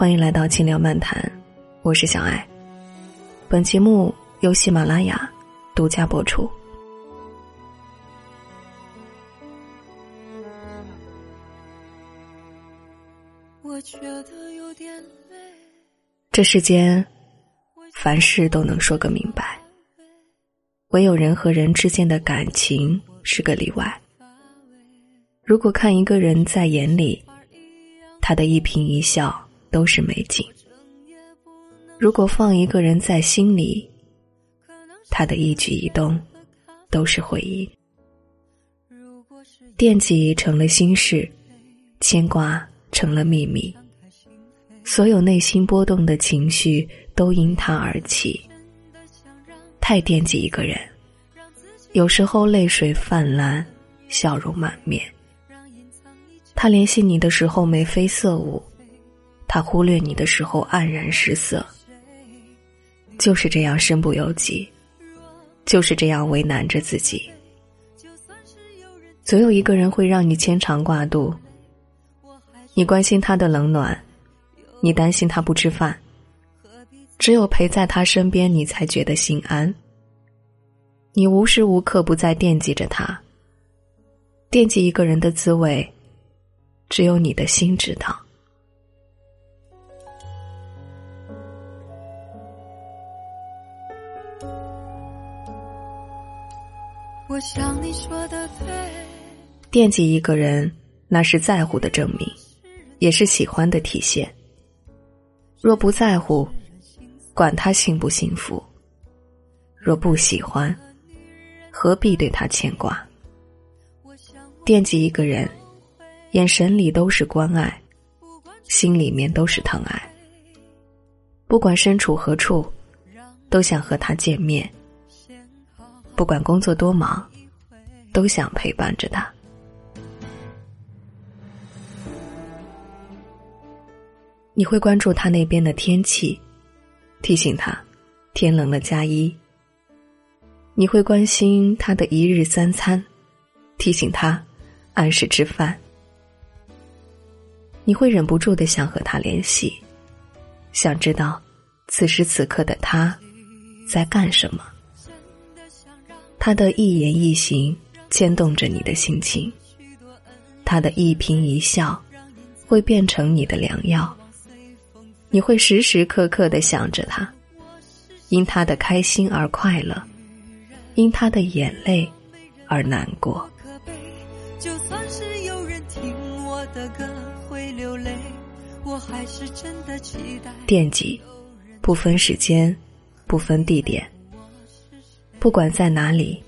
欢迎来到轻聊漫谈，我是小爱。本节目由喜马拉雅独家播出。我觉得有点累。这世间，凡事都能说个明白，唯有人和人之间的感情是个例外。如果看一个人在眼里，他的一颦一笑都是美景；如果放一个人在心里，他的一举一动都是回忆。惦记成了心事，牵挂成了秘密，所有内心波动的情绪都因他而起。太惦记一个人，有时候泪水泛滥，笑容满面。他联系你的时候眉飞色舞，他忽略你的时候黯然失色。就是这样身不由己，就是这样为难着自己。总有一个人会让你牵肠挂肚，你关心他的冷暖，你担心他不吃饭，只有陪在他身边，你才觉得心安。你无时无刻不在惦记着他，惦记一个人的滋味。只有你的心知道。我想你说的对。惦记一个人，那是在乎的证明，也是喜欢的体现。若不在乎，管他幸不幸福；若不喜欢，何必对他牵挂？惦记一个人。眼神里都是关爱，心里面都是疼爱。不管身处何处，都想和他见面。不管工作多忙，都想陪伴着他。你会关注他那边的天气，提醒他天冷了加衣。你会关心他的一日三餐，提醒他按时吃饭。你会忍不住的想和他联系，想知道此时此刻的他在干什么。他的一言一行牵动着你的心情，他的一颦一笑会变成你的良药。你会时时刻刻的想着他，因他的开心而快乐，因他的眼泪而难过。就算是有人听我的歌。流泪，我还是真的期待。惦记，不分时间，不分地点，不管在哪里，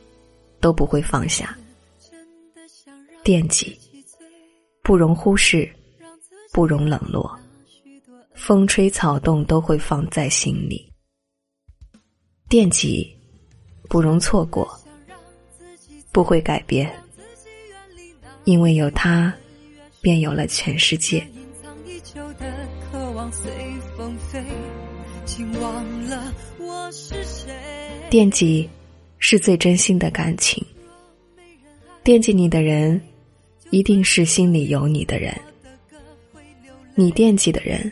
都不会放下。惦记，不容忽视，不容冷落，风吹草动都会放在心里。惦记，不容错过，不会改变，因为有他。便有了全世界。惦记是最真心的感情，惦记你的人，一定是心里有你的人。你惦记的人，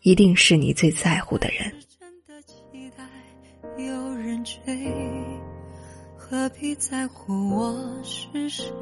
一定是你最在乎的人。何必在乎我是谁？